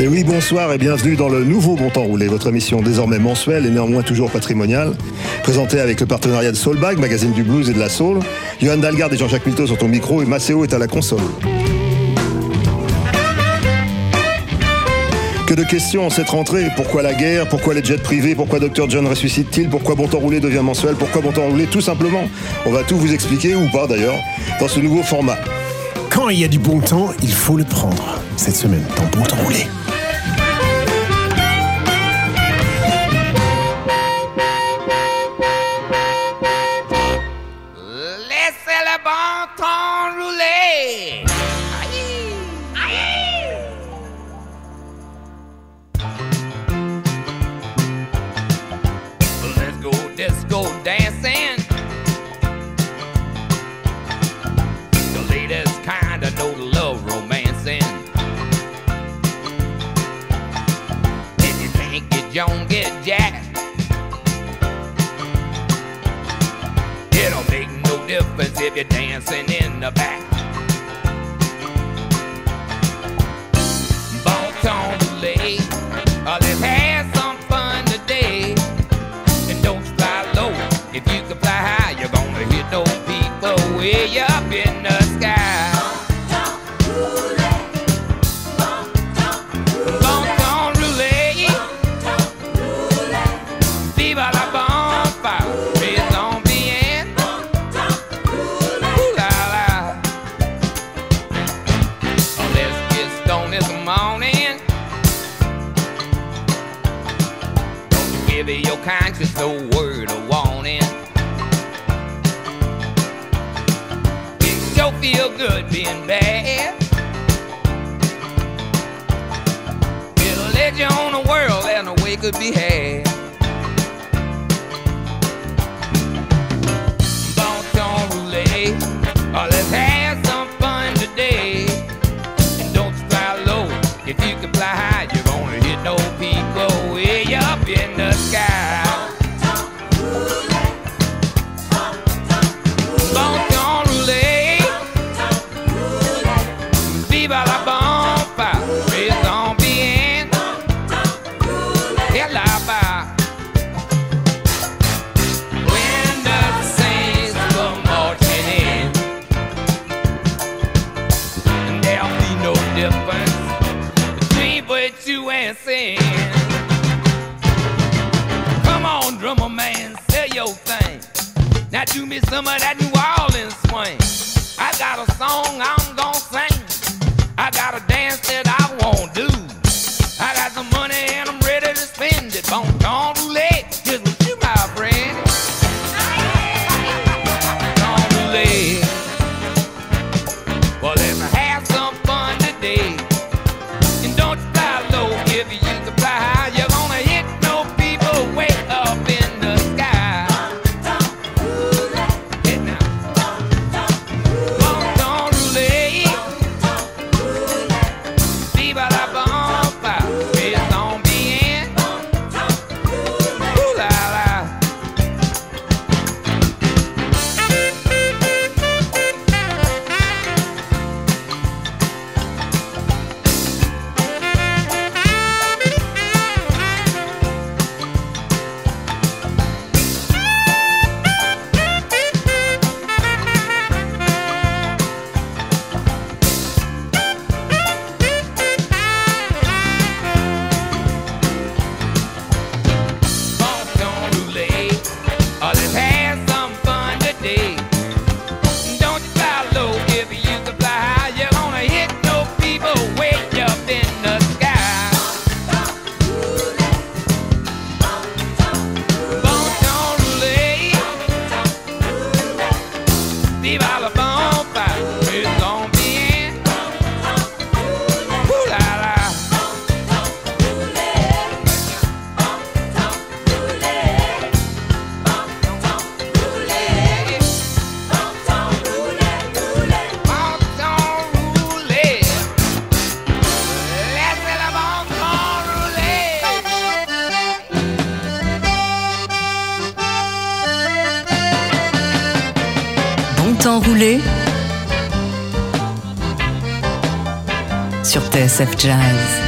Et oui, bonsoir et bienvenue dans le nouveau Bon Temps Roulé, votre émission désormais mensuelle et néanmoins toujours patrimoniale, présentée avec le partenariat de Soulbag, magazine du blues et de la soul. Johan Dalgarde et Jean-Jacques Milteau sont au micro et Maceo est à la console. Que de questions en cette rentrée. Pourquoi la guerre? Pourquoi les jets privés? Pourquoi Dr John ressuscite-t-il? Pourquoi Bon Temps Roulé devient mensuel? Pourquoi Bon Temps Roulé Tout simplement? On va tout vous expliquer, ou pas d'ailleurs, dans ce nouveau format. Quand il y a du bon temps, il faut le prendre. Cette semaine, dans Bon Temps Roulé. Could be had. Sur TSF Jazz.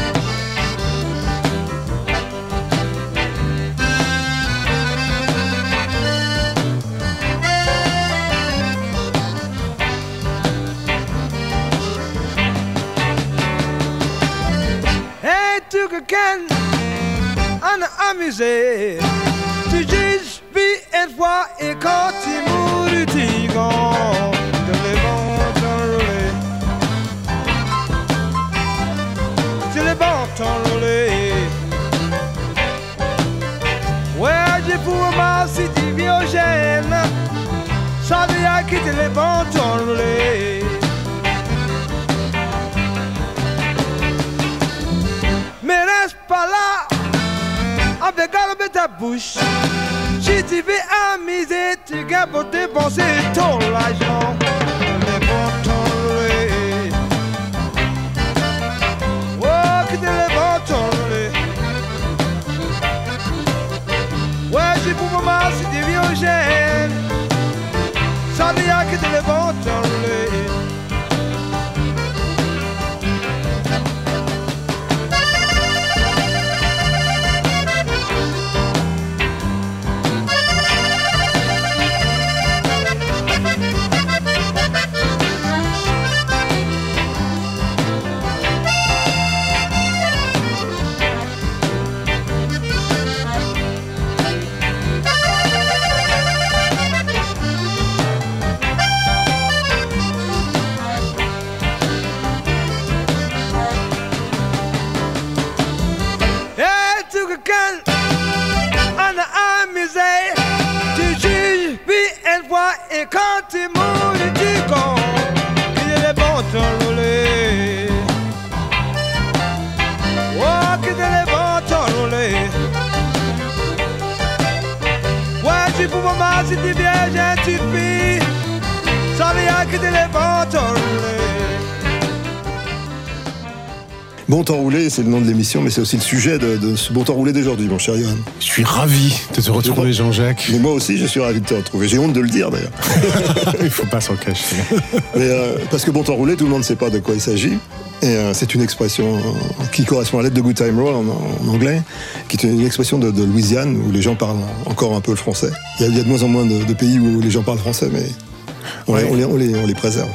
C'est le nom de l'émission, mais c'est aussi le sujet de, de ce bon temps roulé d'aujourd'hui, mon cher Johan. Je suis ravi de te retrouver, Jean-Jacques. Mais moi aussi, je suis ravi de te retrouver. J'ai honte de le dire d'ailleurs. Il faut pas s'en cacher. Mais, euh, parce que bon temps roulé, tout le monde ne sait pas de quoi il s'agit. Et euh, c'est une expression euh, qui correspond à l'aide de Good Time Roll en, en anglais, qui est une expression de, de Louisiane où les gens parlent encore un peu le français. Il y a, il y a de moins en moins de, de pays où les gens parlent français, mais on, les, on les- on les- on les préserve.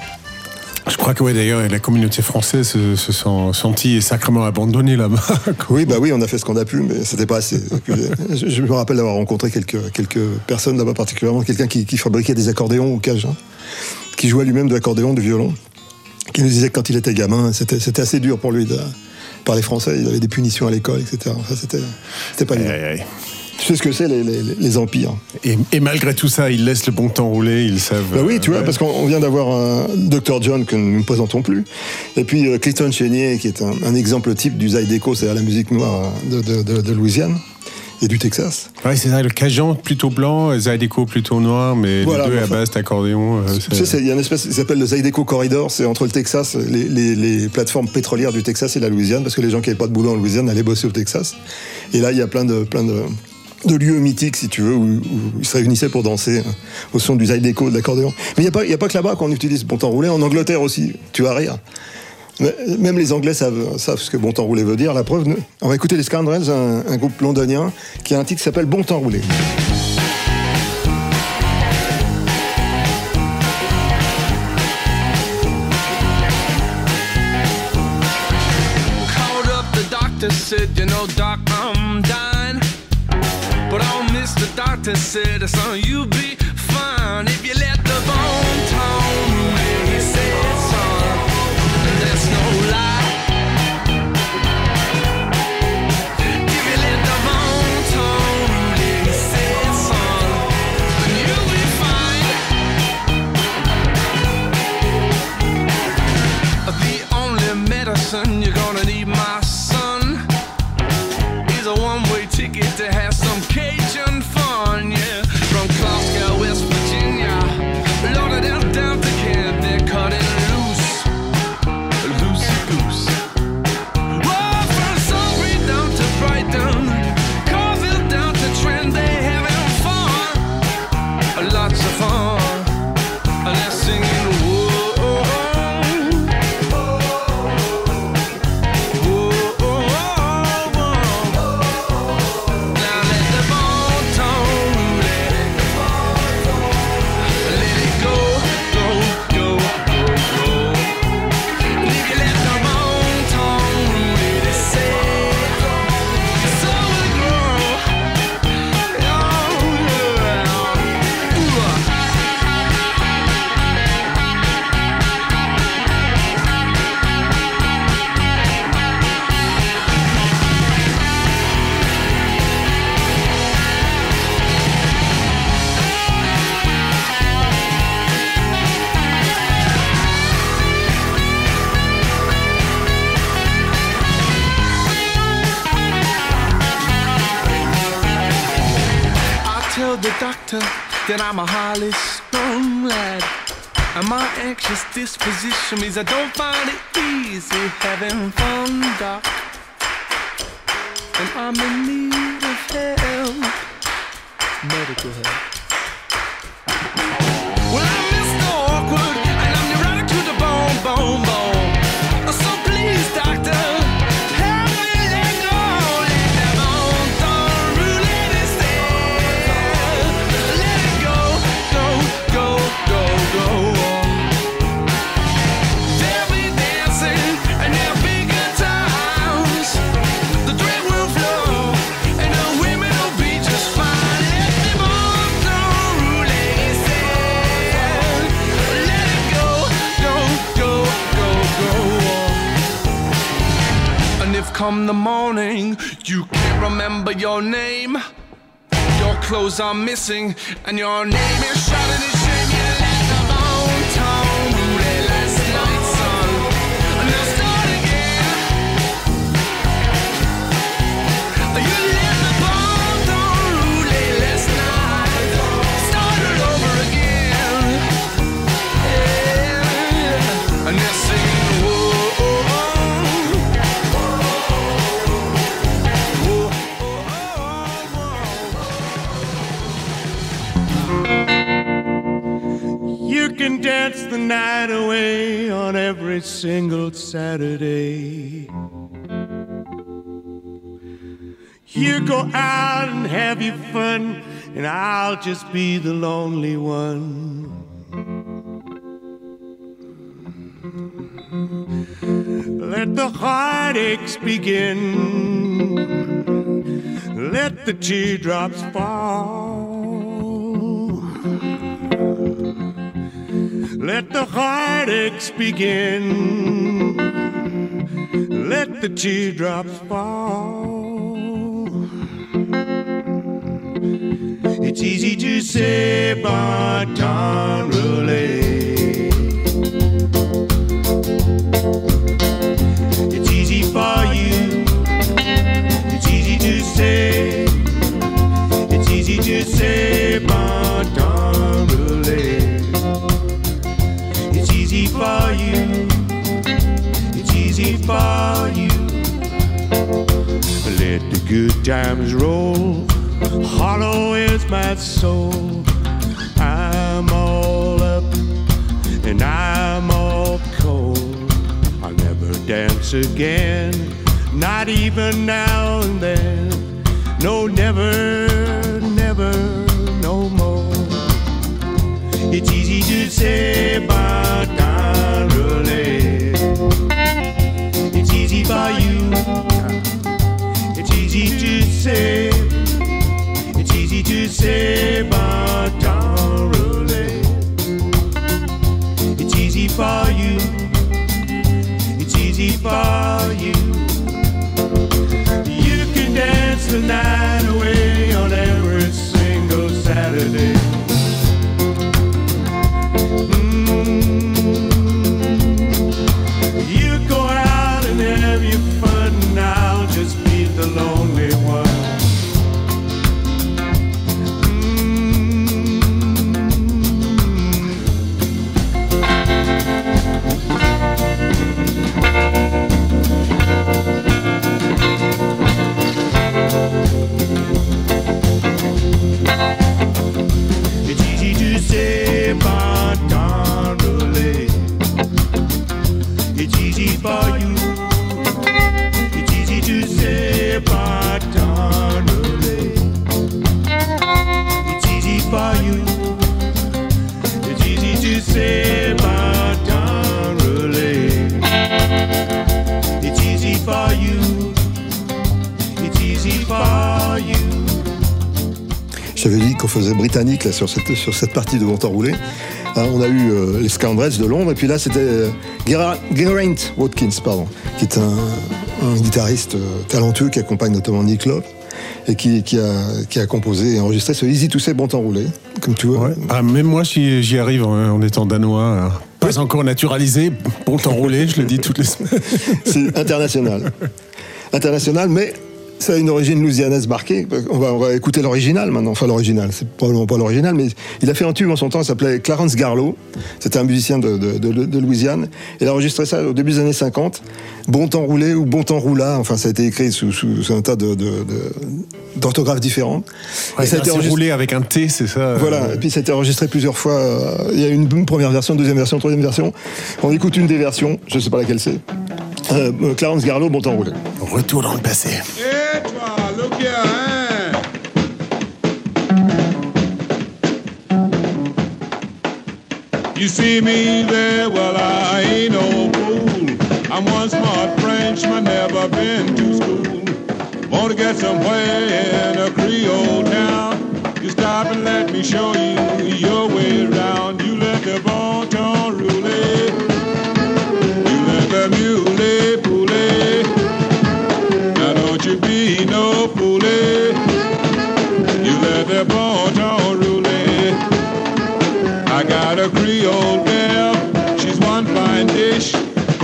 Je crois que ouais, d'ailleurs, la communauté française se, se sentie sacrément abandonnée là-bas. Oui, bah oui, on a fait ce qu'on a pu, mais c'était pas assez. Euh, je, je me rappelle d'avoir rencontré quelques, quelques personnes là-bas, particulièrement quelqu'un qui, qui fabriquait des accordéons au Cajun, qui jouait lui-même de l'accordéon, du violon, qui nous disait que quand il était gamin, c'était assez dur pour lui de parler français. Il avait des punitions à l'école, etc. Enfin, c'était pas évident. Aïe, aïe. Tu sais ce que c'est les, les- les empires Et, et malgré tout ça, ils laissent le bon temps rouler, ils savent. Bah oui, tu euh, vois, ouais. parce qu'on on vient d'avoir un Dr John que nous ne présentons plus, et puis euh, Clayton Chénier, qui est un, un exemple type du Zydeco, c'est-à-dire la musique noire de, de- de- de Louisiane et du Texas. Ouais, c'est ça, le Cajun plutôt blanc, Zydeco plutôt noir, mais Voilà, les deux à base d'accordéon. euh, Tu sais, il y a une espèce qui s'appelle le Zydeco Corridor, c'est entre le Texas, les, les- les plateformes pétrolières du Texas et la Louisiane, parce que les gens qui n'avaient pas de boulot en Louisiane allaient bosser au Texas. Et là, il y a plein de, plein de, de lieux mythiques, si tu veux, où, ils se réunissaient pour danser euh, au son du Zydeco, de l'accordéon. Mais il n'y a, a pas que là-bas qu'on utilise bon temps roulé, en Angleterre aussi, tu vas rire. Même les Anglais savent, savent ce que bon temps roulé veut dire. La preuve, on va écouter les Scoundrels, un, groupe londonien, qui a un titre qui s'appelle Bon temps roulé. But oh, Mr. Doctor said, son, you'll be fine if you let the bone tone rule. He said, son, and that's no lie. If you let the bone tone he son, then you'll be fine. The only medicine you're that I'm a highly strung lad. And my anxious disposition means I don't find it easy having fun, doc. And I'm in need of help, medical help. Well, come the morning you can't remember your name, your clothes are missing, and your name is shouted can dance the night away on every single Saturday. You go out and have your fun, and I'll just be the lonely one. Let the heartaches begin. Let the teardrops fall. Let the heartaches begin. Let the teardrops fall. It's easy to say, but don't relate. Soul. I'm all up and I'm all cold. I'll never dance again, not even now and then. No, never, faisait britannique là, sur, cette, sur cette partie de Bon Temps Roulé. Hein, on a eu euh, les Scoundrels de Londres, et puis là c'était euh, Gera- Geraint Watkins, pardon, qui est un, un guitariste euh, talentueux qui accompagne notamment Nick Love et qui, qui, a, qui a composé et enregistré ce Easy to Say Bon Temps Roulé, comme tu vois. Ah, même moi, si j'y arrive en, en étant danois, euh, pas encore naturalisé, bon temps roulé, je le dis toutes les semaines. C'est international. International, mais Ça a une origine louisianaise marquée. On va, on va écouter l'original maintenant. Enfin, l'original, c'est probablement pas l'original, mais il a fait un tube en son temps, il s'appelait Clarence Garlow. C'était un musicien de, de- de- de Louisiane. Il a enregistré ça au début des années 50. Bon temps roulé ou bon temps roula. Enfin, ça a été écrit sous, sous- sous un tas d'orthographes différentes. Ouais, Et ça a été enregistré- roulé avec un T, c'est ça euh, voilà, et puis ça a été enregistré plusieurs fois. euh, Il y a une, une première version, deuxième version, troisième version. On écoute une des versions, je sais pas laquelle c'est. Euh, euh, Clarence Garlow, bon temps roulé. Retour dans le passé. Hey, toi, look here, hein. You see me there, well, I ain't no fool. I'm one smart Frenchman, never been to school. Want to get somewhere in a Creole town? You stop and let me show you your way around. You let the bon ton rouler.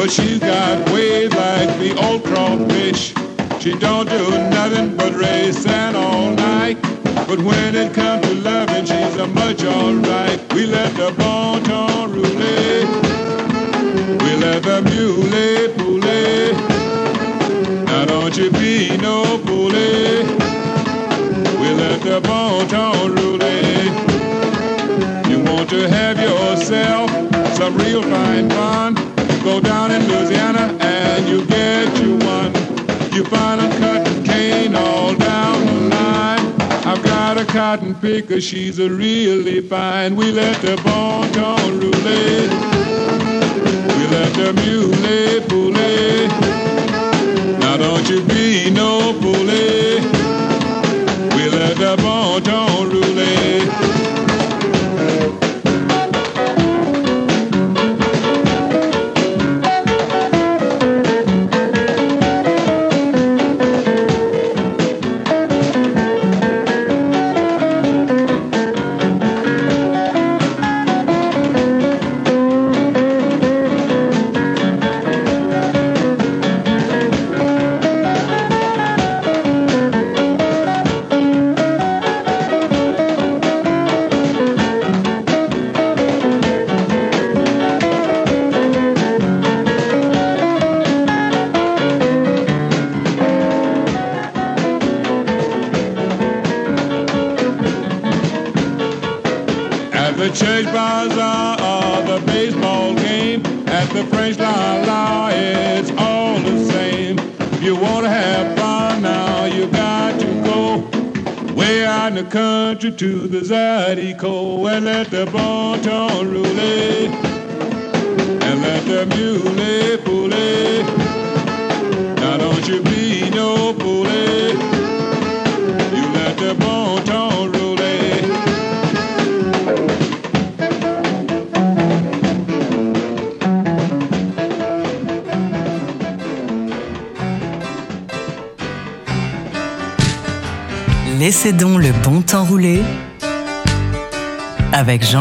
But she's got ways like the old crawfish. She don't do nothing but sand all night. But when it comes to loving, she's a much alright. We let the bon ton rouler. We let the mule poulet. Now don't you be no foolie. We let the bon ton rouler. You want to have yourself some real fine fun? Go down in Louisiana and you get you one. You find a cotton cane all down the line. I've got a cotton picker, she's a really fine. We let the bon ton rouler. We let the mule poulet.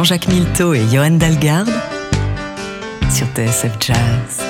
Jean-Jacques Milteau et Johan Dalgarde sur TSF Jazz.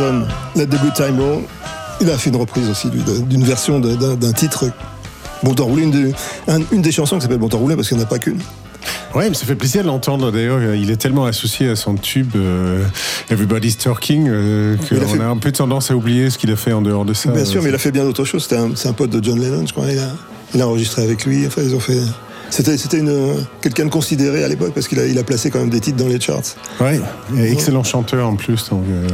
Nilsson, Let the Good Time Roll. Il a fait une reprise aussi d'une version d'un titre Bon temps roulé, une, de- un- une des chansons qui s'appelle Bon temps roulé parce qu'il n'y en a pas qu'une. Ouais, mais ça fait plaisir de l'entendre. D'ailleurs, il est tellement associé à son tube euh, Everybody's Talking euh, a qu'on fait- a un peu tendance à oublier ce qu'il a fait en dehors de ça. Bien sûr, Euh, mais il a fait bien d'autres choses. Un- C'est un, pote de John Lennon, je crois. Il a, il a enregistré avec lui. Enfin, ils ont fait. C'était, quelqu'un de considéré à l'époque parce qu'il a, il a placé quand même des titres dans les charts. Ouais, et excellent chanteur en plus. Donc, euh,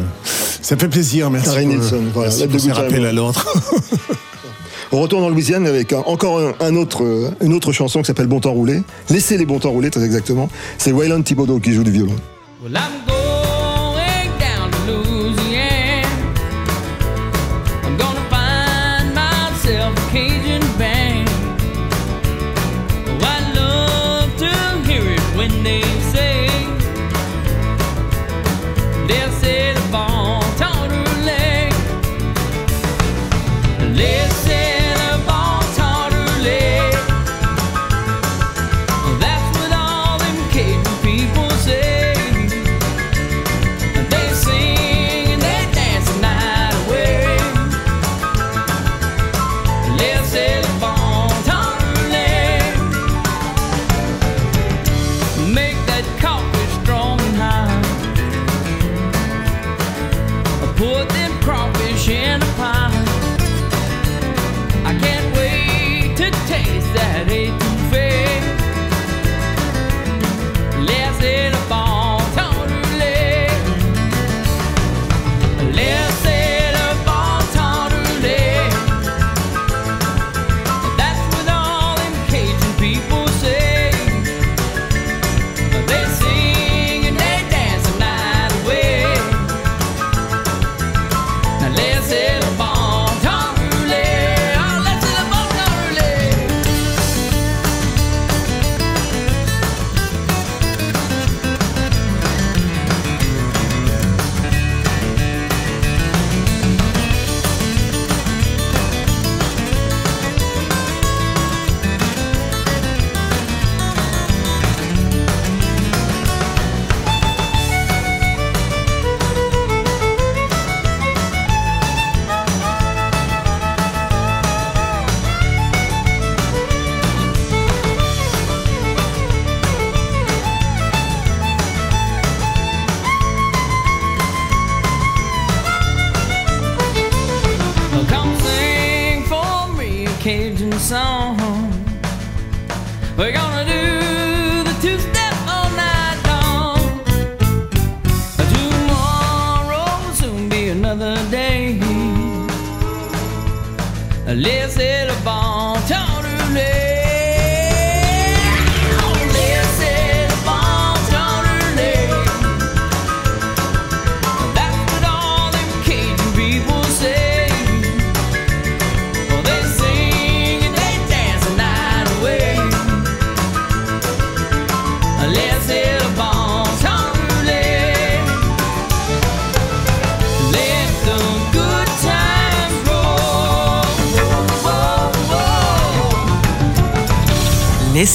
ça fait plaisir, merci. Harry pour- Nilsson, voilà, merci pour ces rappels à l'ordre. On retourne en Louisiane avec un- encore un, un autre, euh, une autre chanson qui s'appelle Bon temps roulé. Laissez les bons temps rouler, très exactement. C'est Waylon Thibodeau qui joue du violon. Well, Laissez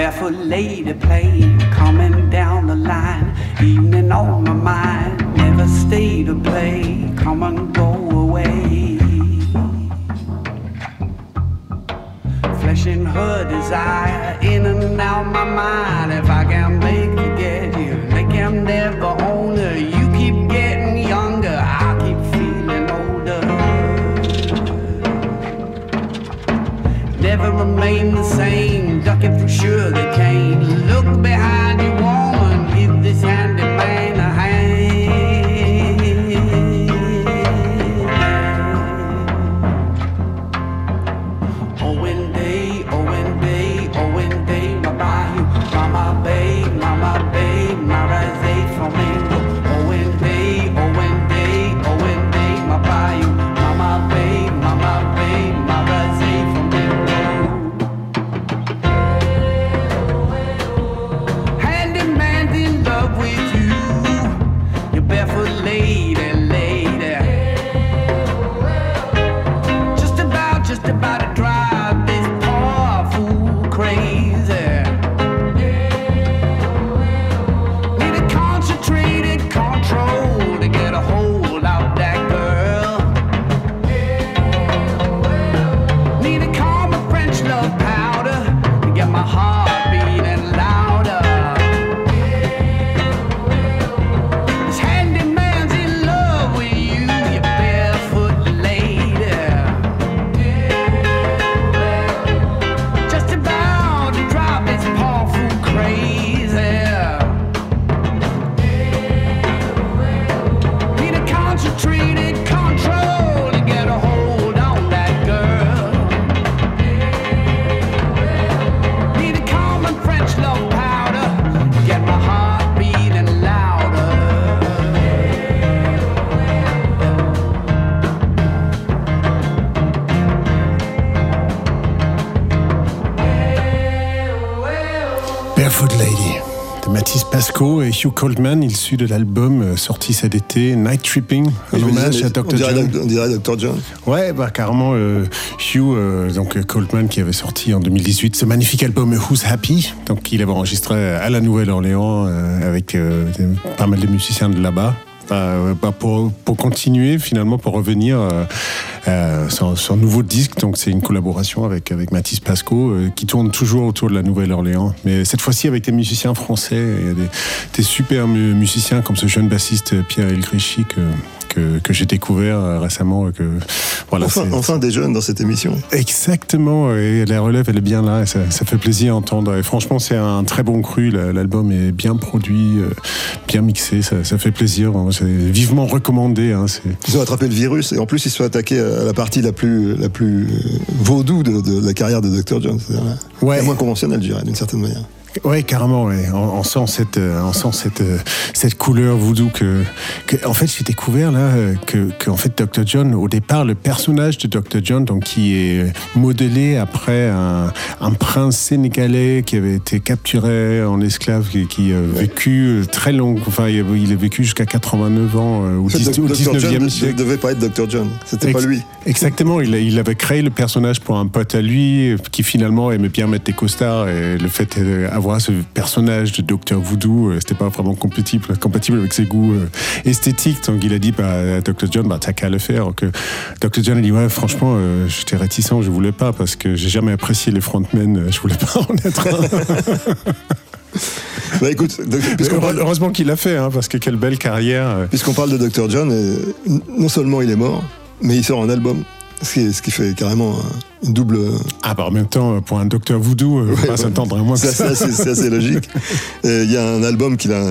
Barefoot lady playing, coming down the line. Evening on my mind, never stay to play, come and go away. Fleshing her desire, in and out my mind. If I can make you get you, make him never own her. You keep getting younger, I keep feeling older. Never remain the same, jacket from sugarcane. Look behind. Hugh Coldman, issu de l'album euh, sorti cet été, Night Tripping, un hommage à Dr. John. On dirait Dr. John. Ouais, bah carrément, euh, Hugh, euh, donc Coldman qui avait sorti en 2018 ce magnifique album Who's Happy, donc il avait enregistré à la Nouvelle-Orléans euh, avec pas mal de musiciens de là-bas. Bah, bah, pour, pour continuer finalement pour revenir euh, euh, son, son nouveau disque donc c'est une collaboration avec avec Mathis Pasco euh, qui tourne toujours autour de la Nouvelle-Orléans. Mais cette fois-ci avec des musiciens français. Des, super mu- musiciens comme ce jeune bassiste Pierre Elgréchy que que, que j'ai découvert euh, récemment euh, que voilà Enfin, des jeunes dans cette émission. Exactement, et la relève elle est bien là, et ça, ça fait plaisir à entendre. Et franchement, c'est un très bon cru, la- l'album est bien produit, euh, bien mixé, ça, ça fait plaisir. C'est vivement recommandé. Hein, Ils ont attrapé le virus et en plus ils se sont attaqués à la partie la plus, la plus vaudou de, de la carrière de Dr. John. C'est-à-dire la- la moins conventionnelle, je dirais, d'une certaine manière. Ouais, carrément. Ouais. On, on sent cette, euh, on sent cette, euh, cette couleur voodoo que, que en fait, j'ai découvert là euh, que, que, en fait, Dr. John, au départ, le personnage de Dr. John, donc qui est modelé après un, un prince sénégalais qui avait été capturé en esclave, qui, qui a vécu très long, enfin, il a, vécu jusqu'à 89 ans au, En fait, 10 au Dr. John 19e ne siècle. devait pas être Dr. John. C'était pas lui. Exactement, il, il avait créé le personnage pour un pote à lui qui finalement aimait bien mettre des costards et le fait d'avoir ce personnage de Docteur Voodoo, euh, c'était pas vraiment compatible, compatible avec ses goûts euh, esthétiques. Donc il a dit bah, à Dr. John, bah, t'as qu'à le faire. Donc, Dr. John a dit ouais, franchement, euh, j'étais réticent, je voulais pas parce que j'ai jamais apprécié les frontmen, je voulais pas en être un. Bah écoute, donc, parle, Heureusement qu'il l'a fait, hein, parce que quelle belle carrière. puisqu'on parle de Dr. John, non seulement il est mort, mais il sort un album. Ce qui, ce qui fait carrément un- une double. Ah bah en même temps, pour un Docteur Voodoo, euh, on va pas s'attendre à moins que C'est ça. c'est assez logique. Il y a un album qu'il a,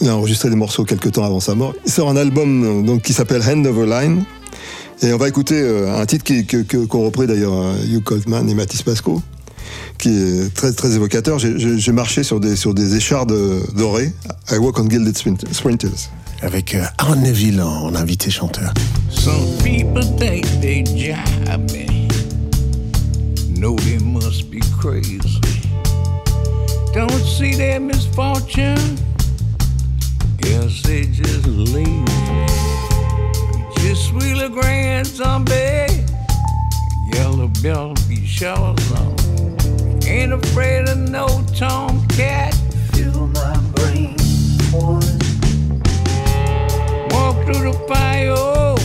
il a enregistré des morceaux quelques temps avant sa mort. Il sort un album euh, donc, qui s'appelle Hand Over Line. Et on va écouter euh, un titre qu'ont repris d'ailleurs euh, Hugh Coltman et Mathis Pasco, qui est très, très évocateur. J'ai- marché sur des, sur des échardes dorées. I walk on gilded sprint- sprinters. Avec euh, Aaron Neville en, invité chanteur. Some people think they jive me. No, they must be crazy. Don't see their misfortune. Yes, they just lazy. Just wheel a grand zombie. Yellow bill be shells on. Ain't afraid of no tomcat. Through the fire.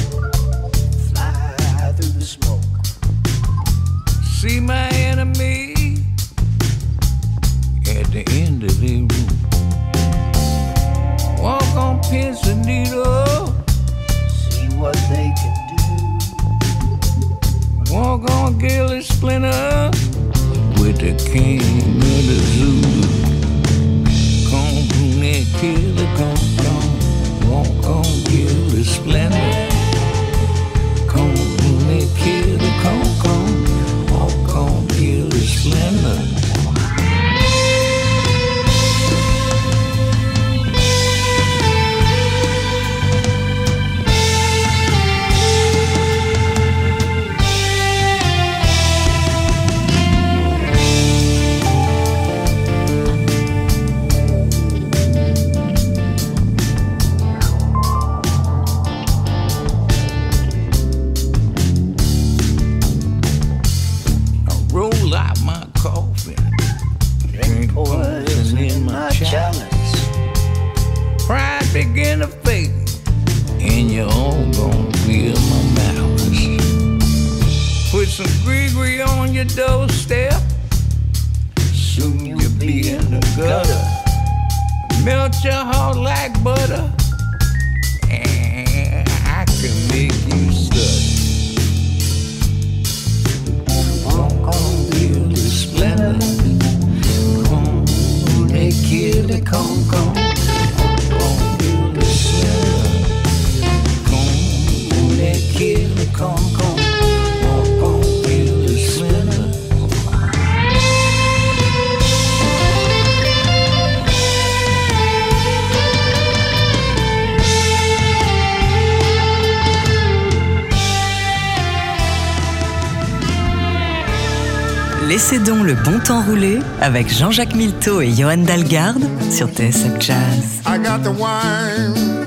Fly through the smoke. See my enemy at the end of the room. Walk on pins and needles. See what they can do. Walk on Gilly Splinter with the king of the zoo. Come and kill the come, come. Walk on Gilly temps rouler avec Jean-Jacques Milteau et Johan Dalgarde sur TSF Jazz. I got the wine,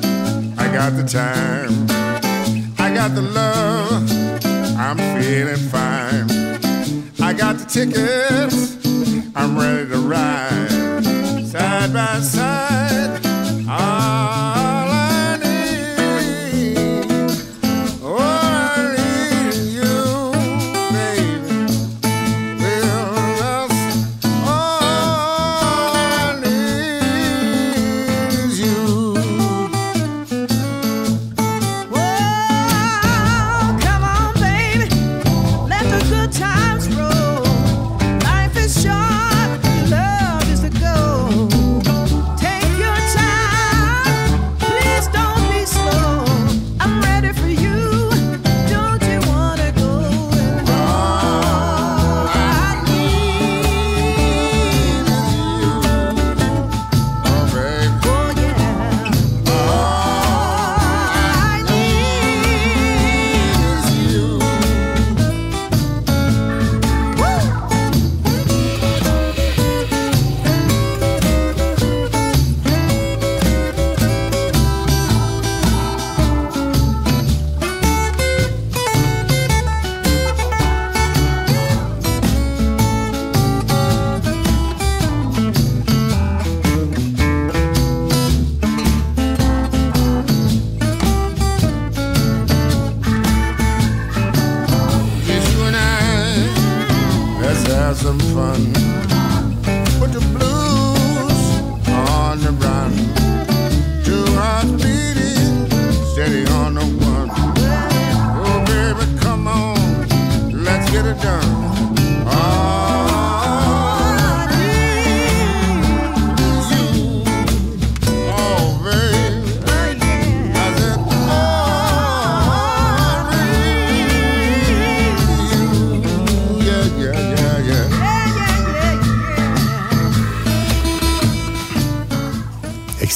I got the time, I got the love, I'm feeling fine. I got the tickets, I'm ready to ride. Side by side,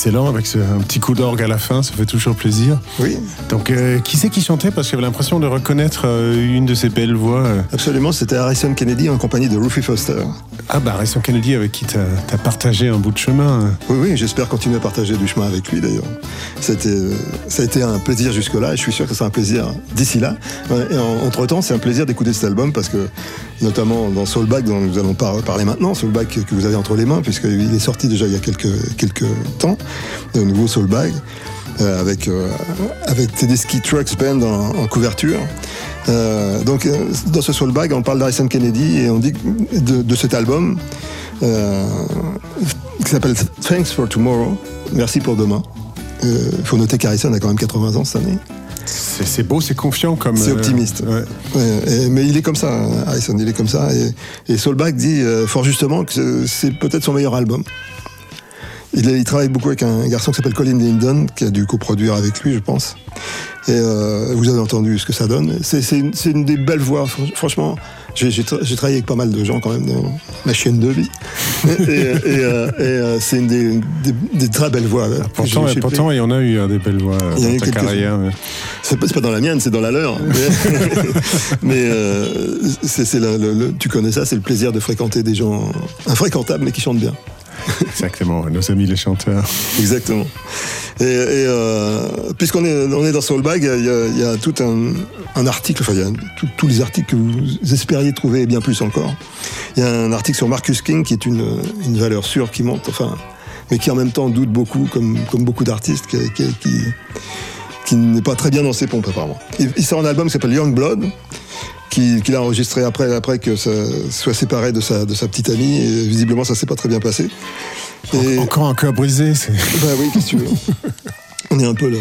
Excellent, avec ce- un petit coup d'orgue à la fin, ça fait toujours plaisir. Oui. Donc, euh, qui c'est qui chantait? Parce que j'avais l'impression de reconnaître euh, une de ces belles voix. euh. Absolument, c'était Harrison Kennedy en compagnie de Rufy Foster. Ah bah, Harrison Kennedy, avec qui t'as as partagé un bout de chemin. euh. Oui, oui, j'espère continuer à partager du chemin avec lui d'ailleurs. C'était, ça a été un plaisir jusque-là et je suis sûr que ce sera un plaisir d'ici là. Et en- entre-temps, c'est un plaisir d'écouter cet album parce que, notamment dans Soulback, dont nous allons par- parler maintenant, Soulback que vous avez entre les mains, puisqu'il est sorti déjà il y a quelques, quelques temps, le nouveau Soulback, euh, avec, euh, avec Tedeschi Trucks Band en, couverture. Euh, donc, euh, dans ce Soulbag, on parle d'Harrison Kennedy et on dit de, de cet album euh, qui s'appelle Thanks for Tomorrow. Merci pour demain. Il faut noter qu'Harrison a quand même 80 ans cette année. C'est beau, c'est confiant comme. C'est euh, optimiste. ouais. Ouais, et- mais il est comme ça, hein, Harrison, il est comme ça. Et, et Soulbach dit euh, fort justement que c'est- peut-être son meilleur album. Il, travaille beaucoup avec un garçon qui s'appelle Colin Lindon, qui a dû coproduire avec lui, je pense. Et euh, vous avez entendu ce que ça donne. C'est une, des belles voix, fr- franchement. J'ai j'ai tra- j'ai travaillé avec pas mal de gens quand même dans ma chaîne de vie. et et, euh, et, euh, c'est une des, des- des très belles voix. là, que Pourtant, il y en a eu hein, des belles voix Il y dans ta carrière. ouais. c'est pas, dans la mienne, c'est dans la leur. Mais, mais, euh, le- le- tu connais ça, c'est le plaisir de fréquenter des gens infréquentables mais qui chantent bien. Exactement, nos amis les chanteurs. Exactement. Et, euh, puisqu'on est, on est dans Soulbag, il y a, tout un, article, enfin il y a tous les articles que vous espériez trouver et bien plus encore. Il y a un article sur Marcus King qui est une, une valeur sûre qui monte, enfin, mais qui en même temps doute beaucoup, comme, comme beaucoup d'artistes, qui, qui, n'est pas très bien dans ses pompes apparemment. Il sort un album qui s'appelle Young Blood, qui- qu'il a enregistré après, après que ça soit séparé de sa, de sa petite amie, et visiblement ça s'est pas très bien passé. Et- Encore un cœur brisé. c'est- bah oui, qu'est-ce que tu veux On est un peu le,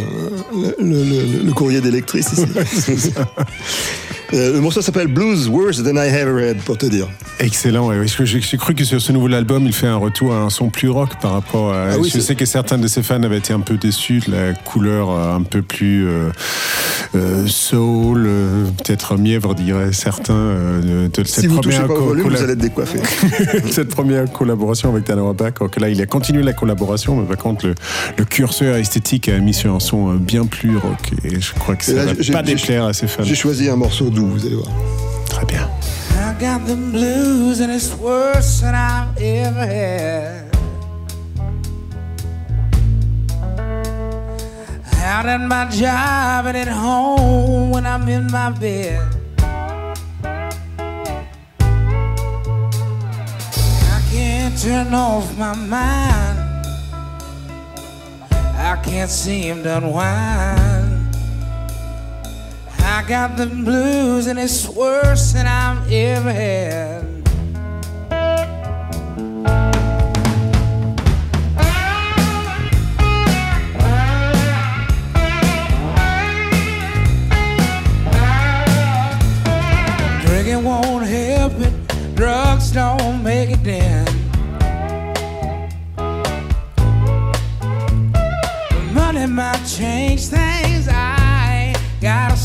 le, le- le courrier des lectrices ici. Euh, le morceau s'appelle Blues Worse Than I Ever Had, pour te dire. Excellent. ouais. J'ai cru que sur ce nouvel album, il fait un retour à un son plus rock par rapport à. Ah oui, je sais que certains de ses fans avaient été un peu déçus de la couleur euh, un peu plus euh, euh, soul, peut-être mièvre, diraient certains. de, cette Si vous touchez pas au volume, vous allez être décoiffé. cette première collaboration avec Tanner alors que là, il a continué la collaboration, mais par contre, le, le curseur esthétique a mis sur un son bien plus rock. Et je crois que ça là, va pas déplaire à ses fans. J'ai choisi un morceau doux, vous allez voir. Très bien. I I got the blues and it's worse than I've ever had. Out at my job and at home when I'm in my bed. I can't turn off my mind. I can't seem to unwind. I got the blues and it's worse than I've ever had. Drinking won't help it, drugs don't make it then. Money might change things, I ain't got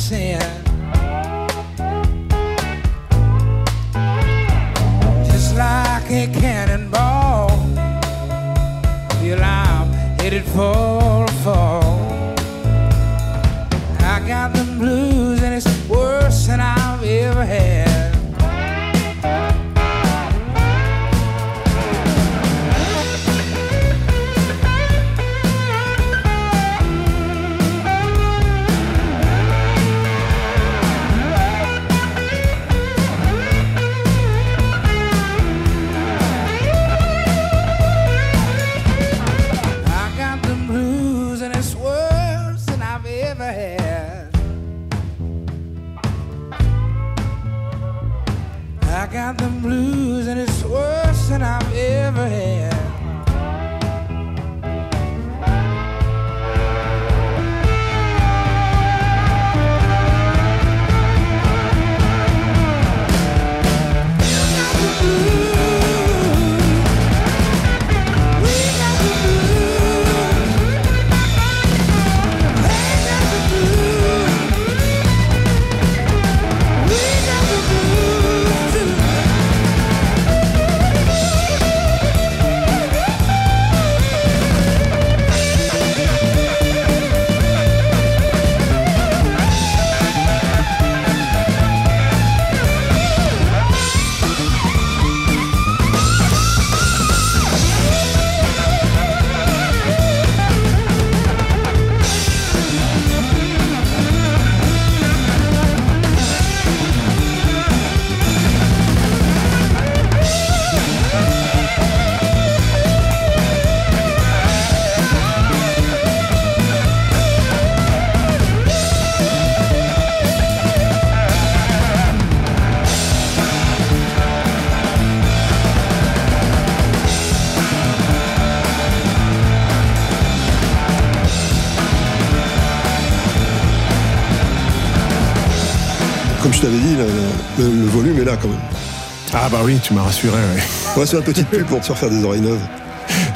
Ah bah oui, tu m'as rassuré. Ouais. On va faire une petite pub pour te faire faire des oreilles neuves.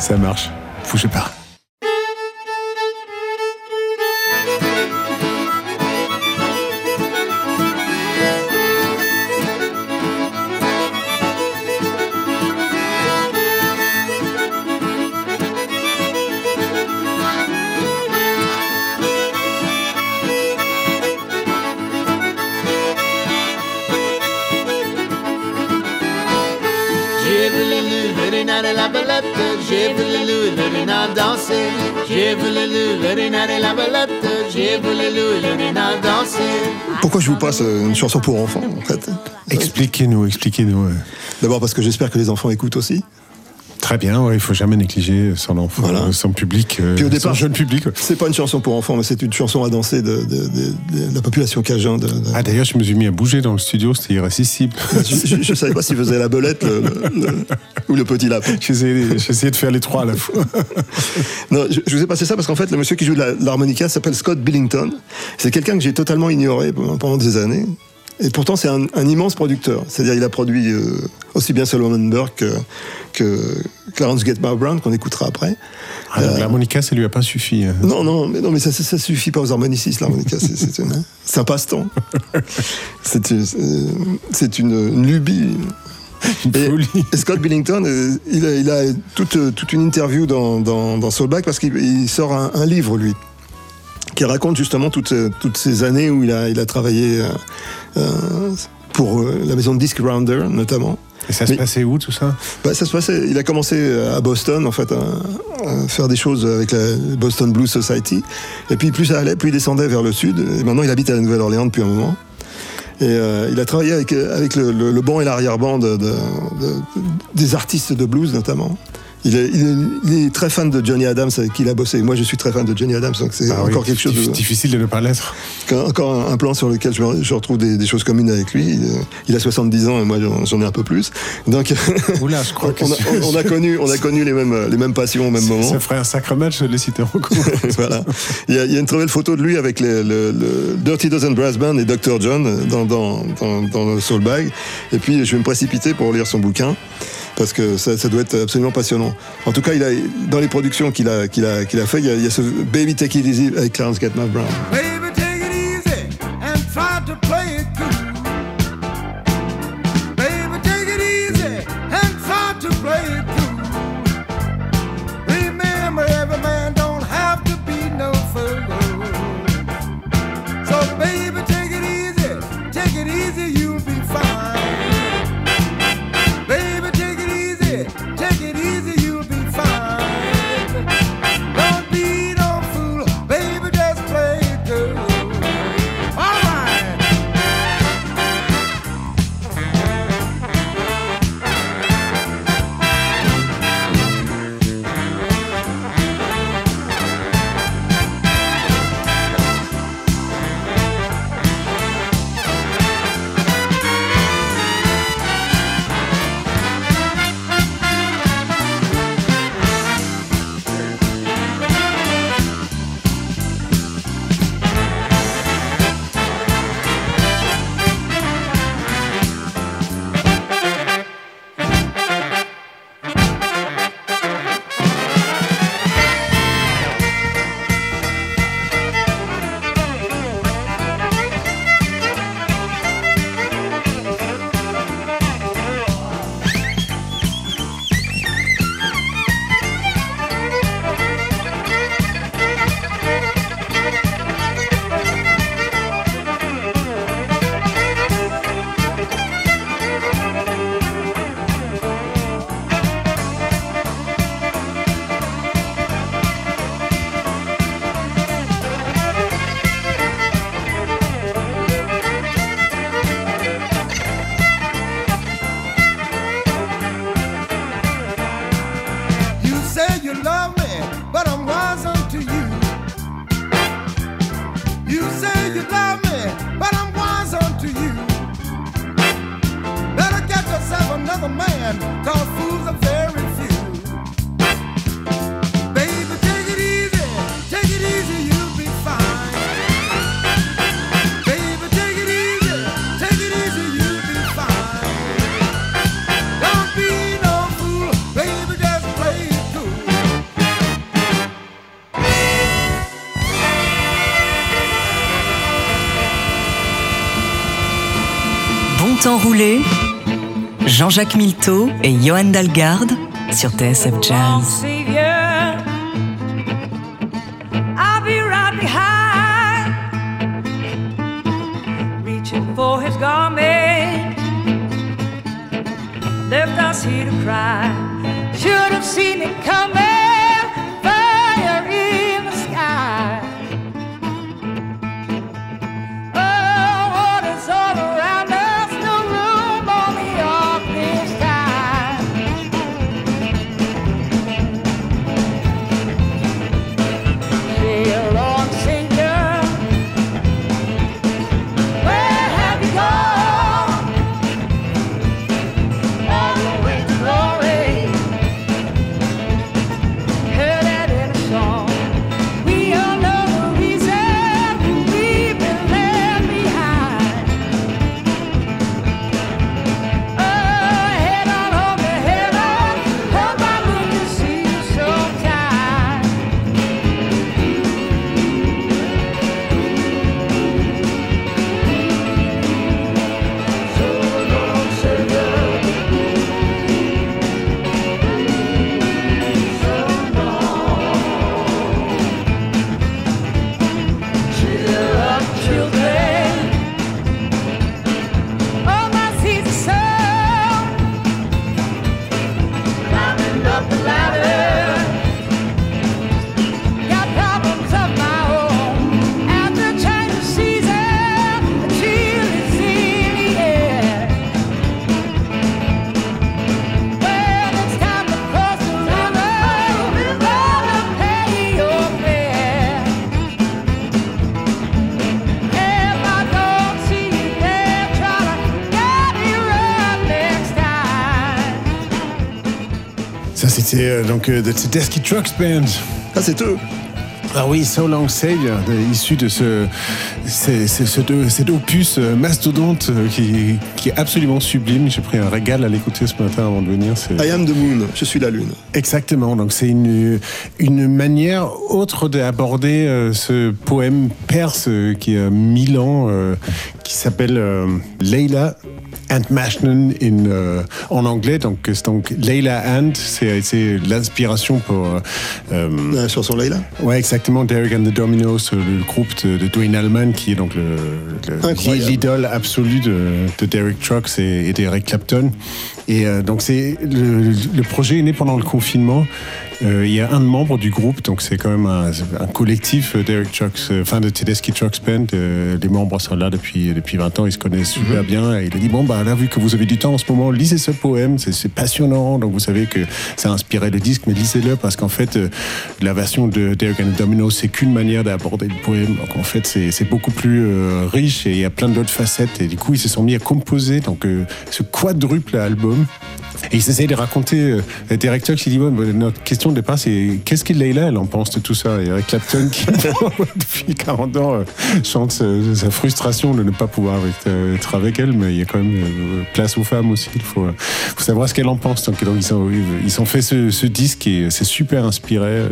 Ça marche. Bougez pas. J'ai danser. J'ai et la. J'ai danser. Pourquoi je vous passe euh, une chanson pour enfants en fait Expliquez-nous, expliquez-nous. ouais. D'abord parce que j'espère que les enfants écoutent aussi. Très bien, ouais, il faut jamais négliger son enfant, Voilà. son public, euh, Puis au son départ, jeune public. ouais. c'est pas une chanson pour enfants, mais c'est une chanson à danser de, de- de- de la population cajun. De, de- Ah d'ailleurs, je me suis mis à bouger dans le studio, c'était irrésistible. je, je- je savais pas s'il faisait la belette le- le- le- ou le petit lapin. J'essayais j'essayais de faire les trois à la fois. Non, je, je vous ai passé ça parce qu'en fait, le monsieur qui joue de l'harmonica s'appelle Scott Billington. C'est quelqu'un que j'ai totalement ignoré pendant, pendant des années. Et pourtant, c'est un, un immense producteur. C'est-à-dire, il a produit euh, aussi bien Solomon Burke que, que Clarence Getmar Brown, qu'on écoutera après. Ah, donc L'harmonica, ça lui a pas suffi. hein. Non, non, mais, non, mais ça, ça, ça suffit pas aux harmonicistes, l'harmonica. C'est, un passe-temps. C'est, une- c'est une, une lubie. Scott Billington, euh, il a, il a toute, euh, toute une interview dans, dans, dans Soulback parce qu'il il sort un, un livre, lui, qui raconte justement toutes, euh, toutes ces années où il a, il a travaillé euh, pour la maison de Disc Rounder notamment. Et ça se Mais- passait où tout ça? Bah, ça se passait. Il a commencé à Boston, en fait, à, à faire des choses avec la Boston Blues Society. Et puis plus ça allait, plus il descendait vers le sud. Et maintenant, il habite à la Nouvelle-Orléans depuis un moment. Euh, il a travaillé avec, avec le, banc et l'arrière-ban de- de- de- des artistes de blues, notamment. Il est, il, est, il est très fan de Johnny Adams, avec qui il a bossé. Moi, je suis très fan de Johnny Adams, donc c'est Ah oui, encore quelque chose de, diffi- Difficile de ne pas l'être. encore un, plan sur lequel je, retrouve des, des choses communes avec lui. Il, euh, il a 70 ans et moi j'en- ai un peu plus. Donc Oula, je crois que on, a, c'est- on a connu, on a connu les mêmes, les mêmes passions au même moment. Ça ferait un sacré match de les citer en cours. voilà. Il y, a, il y a une très belle photo de lui avec les- le, le Dirty Dozen Brass Band et Dr. John dans, dans, dans, dans le Soul Bag. Et puis je vais me précipiter pour lire son bouquin parce que ça, doit être absolument passionnant. En tout cas, dans les productions qu'il a, qu'il fait, il y, a, ce Baby Take It Easy avec Clarence Gatman Brown. Jean-Jacques Milteau et Johan Dalgarde sur TSF Jazz. C'était euh, donc euh, The Tedeschi Trucks Band. Ah, c'est eux Ah oui, So Long Savior, de- issu de ce, c'est- c'est- ce- de- cet opus euh, mastodonte euh, qui, qui est absolument sublime. J'ai pris un régal à l'écouter ce matin avant de venir. C'est- I am the moon, je suis la lune. Exactement, donc c'est une, une manière autre d'aborder euh, ce poème perse euh, qui a mille ans, euh, qui s'appelle euh, Leila and Mashnan in, euh, en anglais. Donc, c'est donc Leila and, c'est l'inspiration pour... euh, La chanson Leila? Ouais, exactement. Derek and the Dominos, le groupe de, de Dwayne Allman, qui est donc l'idole absolue de, de Derek Trucks et, et d'Eric Clapton. Et euh, donc, c'est le, le projet est né pendant le confinement. Euh, il y a un membre du groupe, donc c'est quand même un, un collectif, euh, Derek Trucks, enfin de Tedeschi Trucks Band. Les membres sont là depuis, depuis 20 ans, ils se connaissent super bien. Et il a dit Bon, bah là, vu que vous avez du temps en ce moment, lisez ce c'est passionnant. Donc vous savez que ça a inspiré le disque, mais lisez-le parce qu'en fait, euh, la version de Derek and the Dominoes, c'est qu'une manière d'aborder le poème. Donc en fait, c'est c'est beaucoup plus euh, riche et il y a plein d'autres facettes. Et du coup, ils se sont mis à composer donc, euh, ce quadruple album. Et ils essayent de raconter. Euh, Derek Trucks, il dit bon, bah, notre question de départ, c'est qu'est-ce qu'il Leila, elle en pense de tout ça Et Eric Clapton, qui depuis 40 ans euh, chante sa, sa frustration de ne pas pouvoir euh, être avec elle, mais il y a quand même euh, place aux femmes aussi. Il faut, euh, faut savoir ce qu'elle en pense. Donc, donc, ils, ont, ils ont fait ce, ce disque et c'est super inspiré.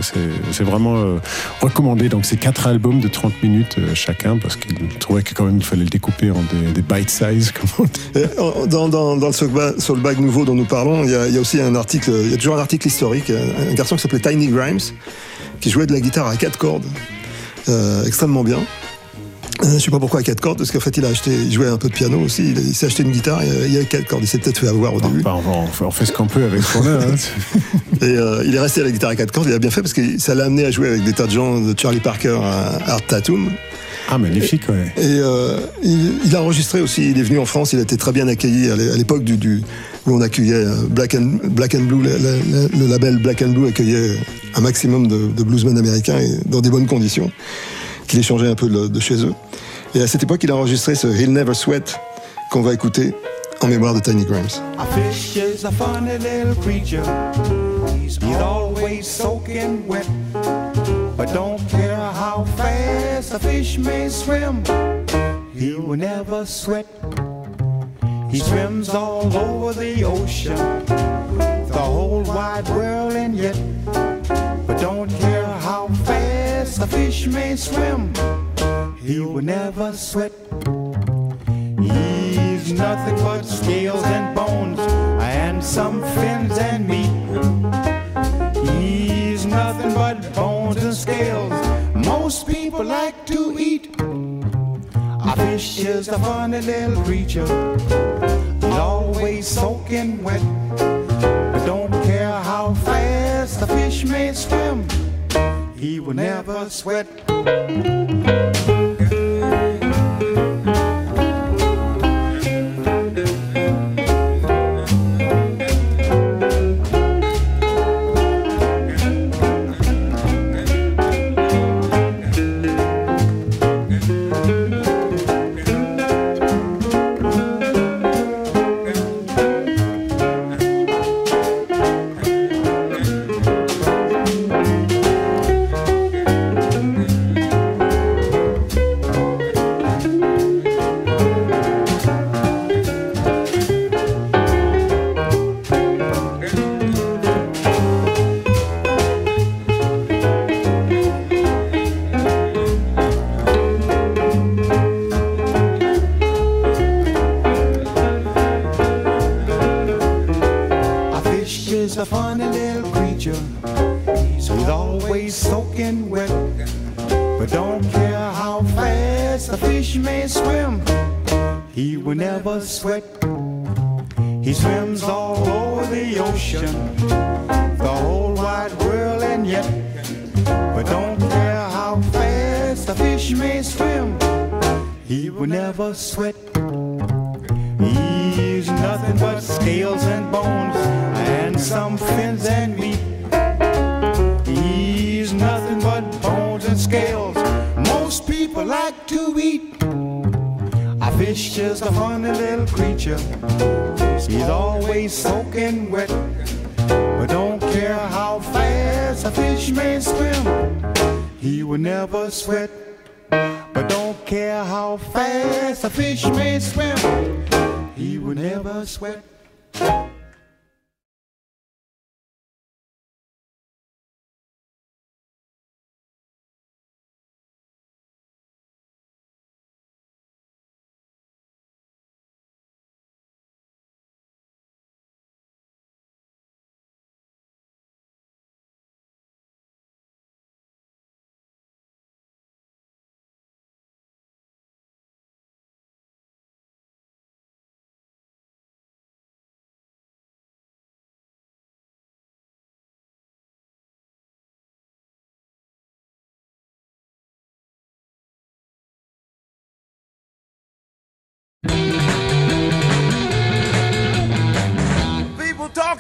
C'est vraiment euh, recommandé. Donc, c'est quatre albums de 30 minutes euh, chacun parce qu'ils trouvaient que quand même il fallait le découper en des, des bite size. Comme on dit. Et en- Dans, dans, dans le Soulbag nouveau dont nous parlons, il y, a, il y a aussi un article, il y a toujours un article historique, un, un garçon qui s'appelait Tiny Grimes, qui jouait de la guitare à quatre cordes, euh, extrêmement bien. Euh, je sais pas pourquoi à quatre cordes, parce qu'en fait il a acheté, il jouait un peu de piano aussi, il, il s'est acheté une guitare, et, il y avait quatre cordes, il s'est peut-être fait avoir au début. On, fait- on fait ce qu'on peut avec ce qu'on a. hein. Et euh, il est resté à la guitare à quatre cordes, il a bien fait parce que ça l'a amené à jouer avec des tas de gens, de Charlie Parker à Art Tatum. Ah, magnifique, ouais. Et euh, il, il a enregistré aussi, il est venu en France, il a été très bien accueilli à l'é- à l'époque du, du- où on accueillait euh, Black and, Blue, le, label Black and Blue accueillait un maximum de, bluesmen américains et dans des bonnes conditions, qu'il échangeait un peu de, chez eux. Et à cette époque, il a enregistré ce He'll Never Sweat qu'on va écouter en mémoire de Tiny Grimes. But don't care how fast a fish may swim, he will never sweat. He swims all over the ocean, the whole wide world, and yet. But don't care how fast a fish may swim, he will never sweat. He's nothing but scales and bones and some fins and meat. He's nothing but bones and scales. Most people like to eat. Fish is a funny little creature. Always soaking wet. But don't care how fast the fish may swim. He will never sweat.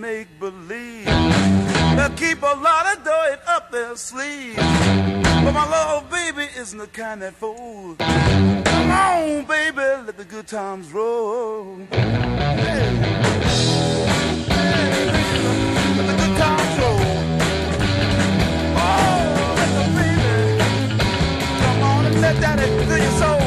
make believe. They keep a lot of dirt up their sleeve. But my love, baby, isn't the kind that folds. Come on, baby, let the good times roll. Hey. Let the good times roll. Oh, that into your soul.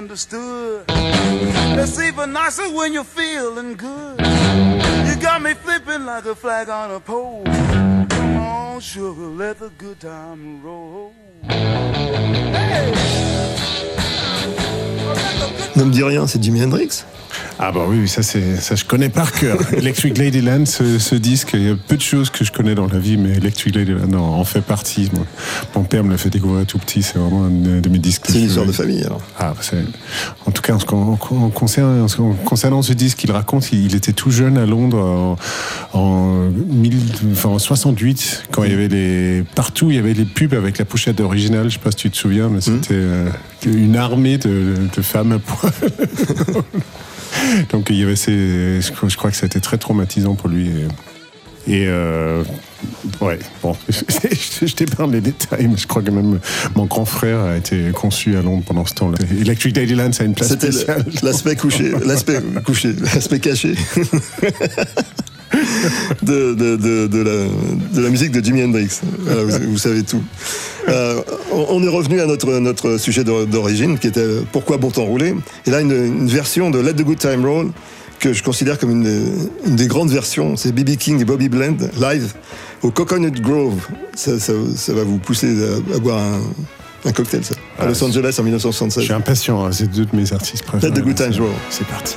Nice if it's understood. It's even nicer when you're feeling good. You got me flipping like a flag on a pole. Come on, sugar, let the good time roll. Ne me dis rien, c'est Jimi Hendrix Ah bah oui, ça c'est ça je connais par cœur. Electric Ladyland, ce, ce disque, il y a peu de choses que je connais dans la vie, mais Electric Ladyland en, en fait partie. Moi. Mon père me l'a fait découvrir tout petit, c'est vraiment un de de mes disques. C'est une histoire de famille alors. Ah, bah, c'est- en tout cas, en, ce qu'on- en, en concernant, en concernant ce disque, il raconte, il, il était tout jeune à Londres en, en, 1000 enfin, en 68, quand il y avait les partout, il y avait les pubs avec la pochette originale. Je sais pas si tu te souviens, mais c'était euh, une armée de, de femmes à poil. Donc il y avait ces, je crois- je crois que c'était très traumatisant pour lui. Et, euh, ouais, bon, je, t'épargne les détails, mais je crois que même mon grand frère a été conçu à Londres pendant ce temps-là. Electric Ladyland, ça a une place C'était l'aspect couché, l'aspect couché, l'aspect caché. de, la, musique de Jimi Hendrix. Ah, vous, savez tout. Euh, on est revenu à notre, sujet d'origine qui était euh, pourquoi bon temps roulé? Et là, une, version de Let the Good Time Roll que je considère comme une, des grandes versions. C'est B.B. King et Bobby Bland live au Coconut Grove. Ça, va vous pousser à, boire un, cocktail, ça. À ah, Los Angeles en 1976. Je suis impatient, hein, c'est deux de mes artistes préférés. Let the Good Times Roll. C'est parti.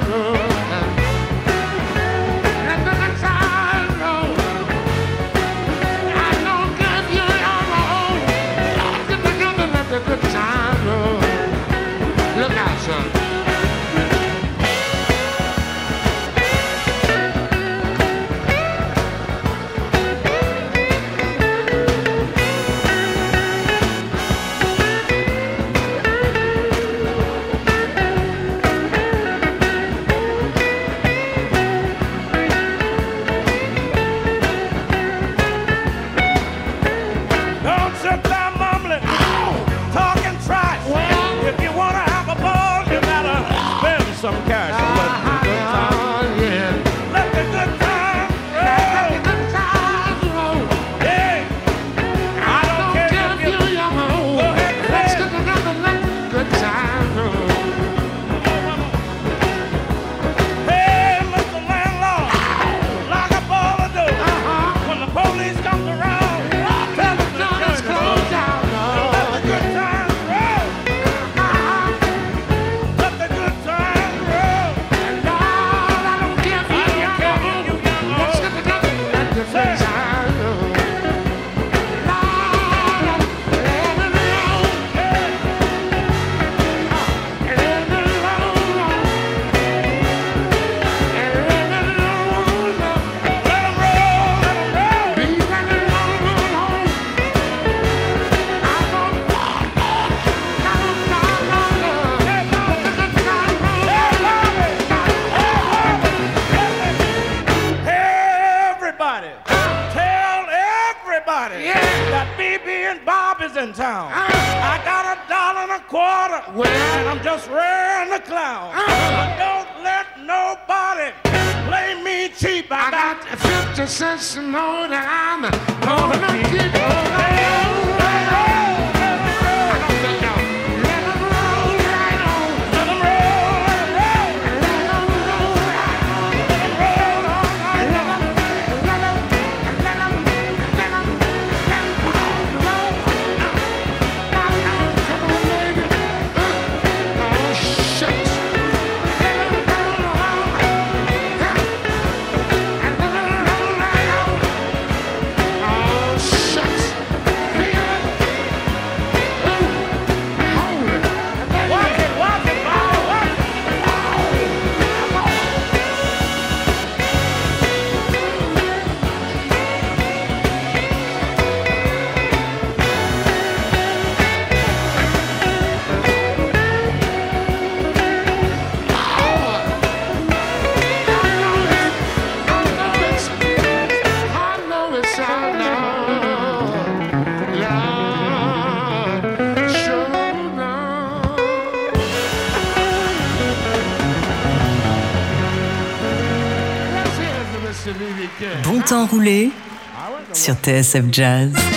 sur TSF Jazz.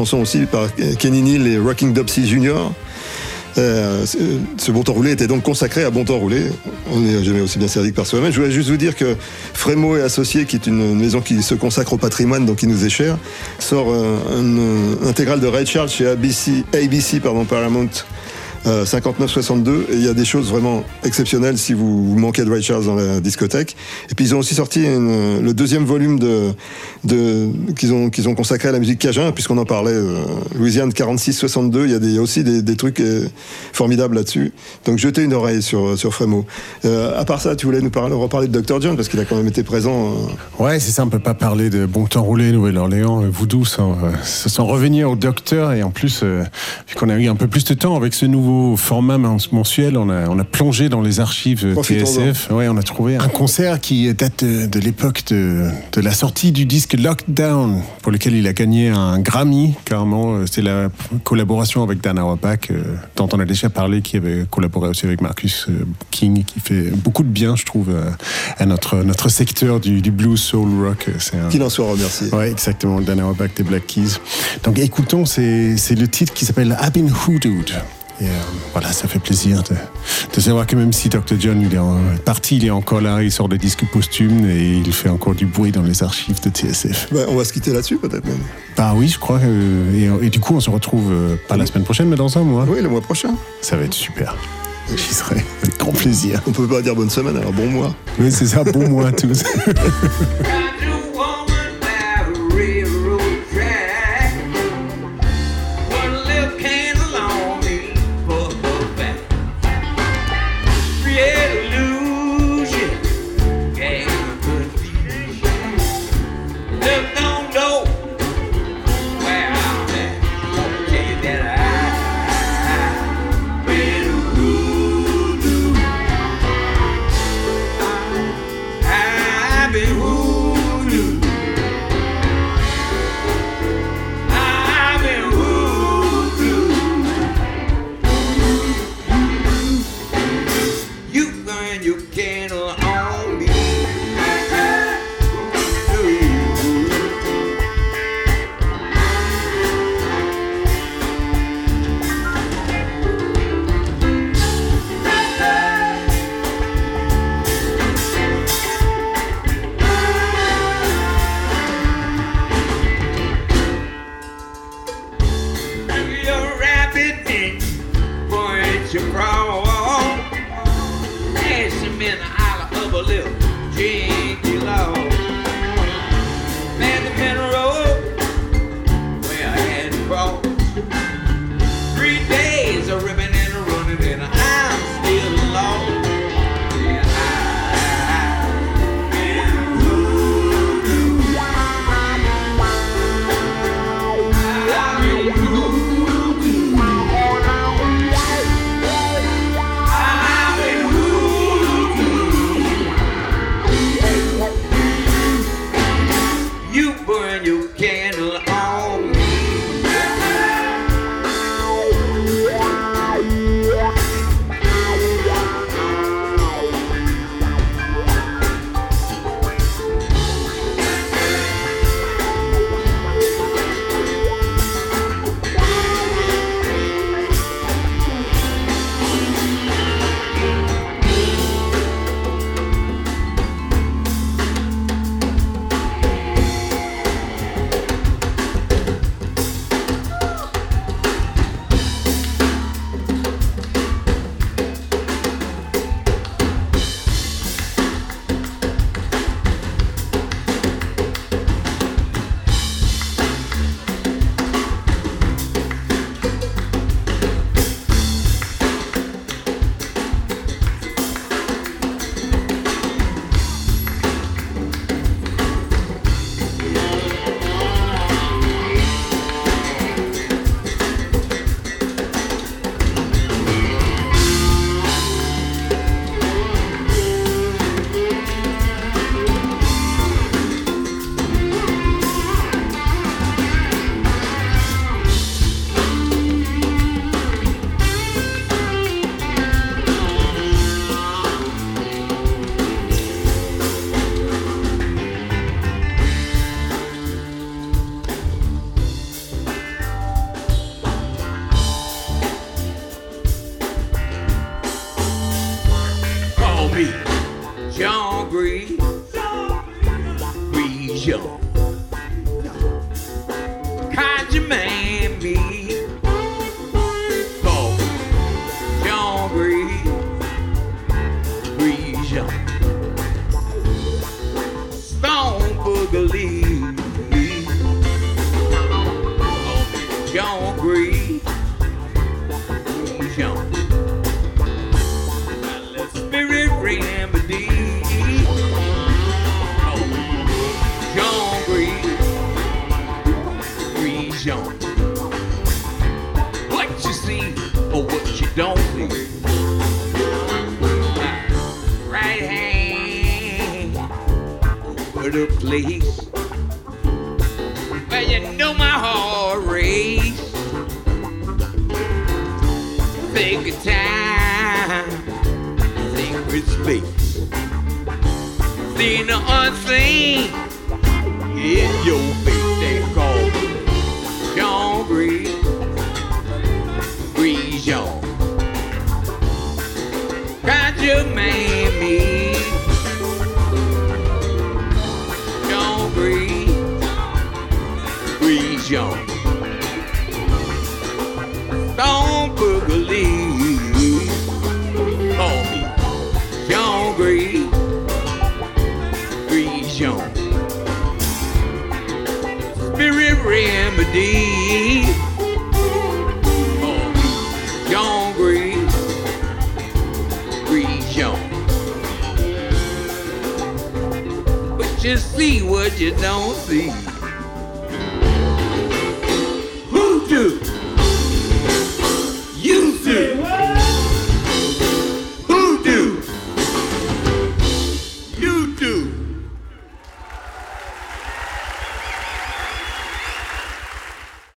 Chanson aussi par Kenny Neal et Rocking Dopsy Jr. Euh, ce- bon temps roulé était donc consacré à bon temps roulé. On n'est jamais aussi bien servi que par soi-même. Je voulais juste vous dire que Frémo et Associés, qui est une maison qui se consacre au patrimoine, donc qui nous est cher, sort euh, un euh, intégral de Ray Charles chez ABC, ABC pardon, Paramount. Euh, 59-62 et il y a des choses vraiment exceptionnelles si vous, manquez de Ray dans la discothèque. Et puis ils ont aussi sorti le deuxième volume de, qu'ils ont ont consacré à la musique cajun puisqu'on en parlait euh, Louisiane 46-62 il y a, aussi des, trucs euh, formidables là-dessus. Donc jetez une oreille sur sur Frémo. Euh, à part ça tu voulais nous parler reparler de Dr John parce qu'il a quand même été présent euh, Ouais, c'est ça, on peut pas parler de Bon Temps Roulé, Nouvelle-Orléans, euh, Voodoo sans, euh, sans revenir au docteur. Et en plus, euh, vu qu'on a eu un peu plus de temps avec ce nouveau format men- mensuel, on a, on a plongé dans les archives euh. TSF. Ouais, on a trouvé un concert qui date de, de l'époque de, de la sortie du disque Lockdown, pour lequel il a gagné un Grammy, carrément. Euh, C'est la collaboration avec Dan Auerbach, euh, dont on a déjà parlé, qui avait collaboré aussi avec Marcus euh, King, qui fait beaucoup de bien, je trouve, euh, à notre, notre secteur du, du blues soul rock. Qu'il en soit remercié Ouais, exactement, Dan Auerbach des Black Keys. Donc écoutons, c'est c'est le titre qui s'appelle I've been hoodooed. Et euh, voilà, ça fait plaisir de, de savoir que même si Dr. John il est en, parti, il est encore là, il sort des disques posthumes et il fait encore du bruit dans les archives de TSF. bah, on va se quitter là-dessus peut-être même Bah oui, je crois. euh, et, et du coup, on se retrouve euh, pas la semaine prochaine, mais dans un mois. oui le mois prochain Ça va être super. J'y serai avec grand plaisir. on peut pas dire bonne semaine alors bon mois Oui, c'est ça, bon mois à tous.